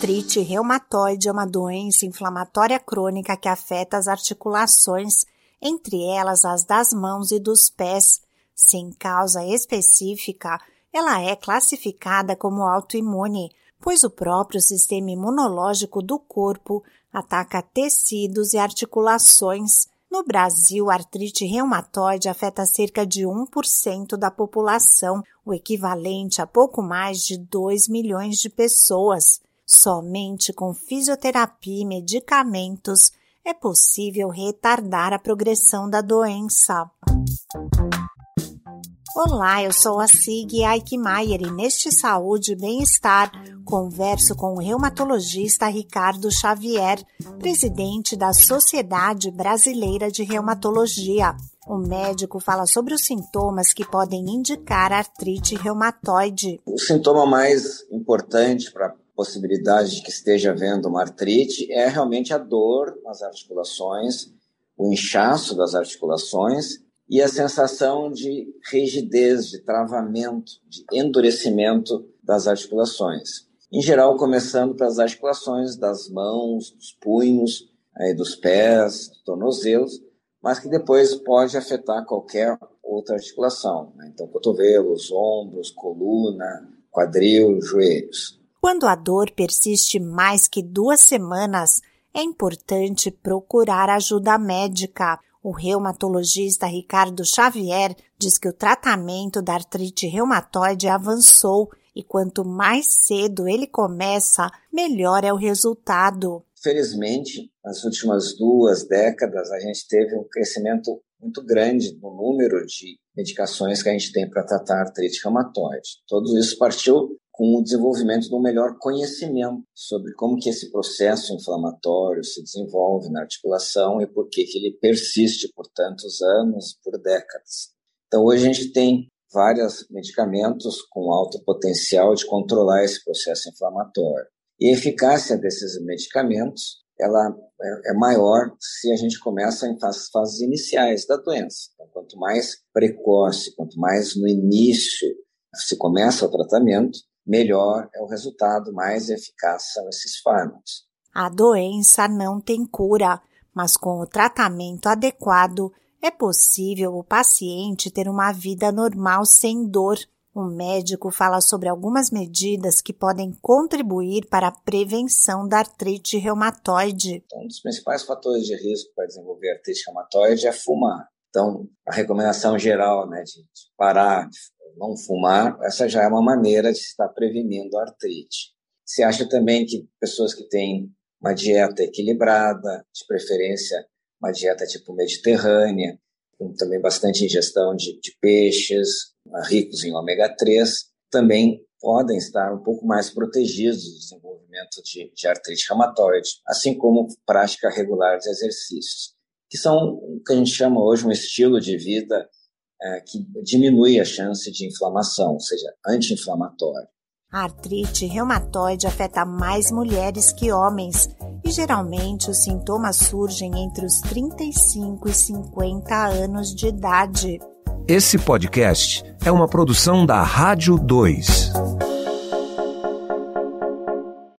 artrite reumatoide é uma doença inflamatória crônica que afeta as articulações, entre elas as das mãos e dos pés. Sem causa específica, ela é classificada como autoimune, pois o próprio sistema imunológico do corpo ataca tecidos e articulações. No Brasil, a artrite reumatoide afeta cerca de 1% da população, o equivalente a pouco mais de 2 milhões de pessoas. Somente com fisioterapia e medicamentos é possível retardar a progressão da doença. Olá, eu sou a Sig Aikmaier e neste Saúde e Bem-Estar converso com o reumatologista Ricardo Xavier, presidente da Sociedade Brasileira de Reumatologia. O médico fala sobre os sintomas que podem indicar artrite reumatoide. O sintoma mais importante para possibilidade de que esteja havendo uma artrite é realmente a dor nas articulações, o inchaço das articulações e a sensação de rigidez, de travamento, de endurecimento das articulações. Em geral, começando pelas articulações das mãos, dos punhos, aí dos pés, dos tornozelos, mas que depois pode afetar qualquer outra articulação. Né? Então, cotovelos, ombros, coluna, quadril, joelhos. Quando a dor persiste mais que duas semanas, é importante procurar ajuda médica. O reumatologista Ricardo Xavier diz que o tratamento da artrite reumatoide avançou e quanto mais cedo ele começa, melhor é o resultado. Felizmente, nas últimas duas décadas, a gente teve um crescimento muito grande no número de medicações que a gente tem para tratar artrite reumatoide. Tudo isso partiu com o desenvolvimento de um melhor conhecimento sobre como que esse processo inflamatório se desenvolve na articulação e por que, que ele persiste por tantos anos, por décadas. Então, hoje a gente tem vários medicamentos com alto potencial de controlar esse processo inflamatório. E a eficácia desses medicamentos ela é, é maior se a gente começa em fases, fases iniciais da doença. Então, quanto mais precoce, quanto mais no início se começa o tratamento, melhor é o resultado, mais eficaz são esses fármacos. A doença não tem cura, mas com o tratamento adequado é possível o paciente ter uma vida normal sem dor. O médico fala sobre algumas medidas que podem contribuir para a prevenção da artrite reumatoide. Então, um dos principais fatores de risco para desenvolver artrite reumatoide é fumar. Então, a recomendação geral né, de parar de não fumar, essa já é uma maneira de estar prevenindo a artrite. Se acha também que pessoas que têm uma dieta equilibrada, de preferência uma dieta tipo mediterrânea, com também bastante ingestão de, de peixes, ricos em ômega 3, também podem estar um pouco mais protegidos do desenvolvimento de, de artrite reumatoide, assim como prática regular de exercícios, que são o que a gente chama hoje um estilo de vida é, que diminui a chance de inflamação, ou seja, anti-inflamatório. A artrite reumatoide afeta mais mulheres que homens e geralmente os sintomas surgem entre os 35 e 50 anos de idade. Esse podcast é uma produção da Rádio 2.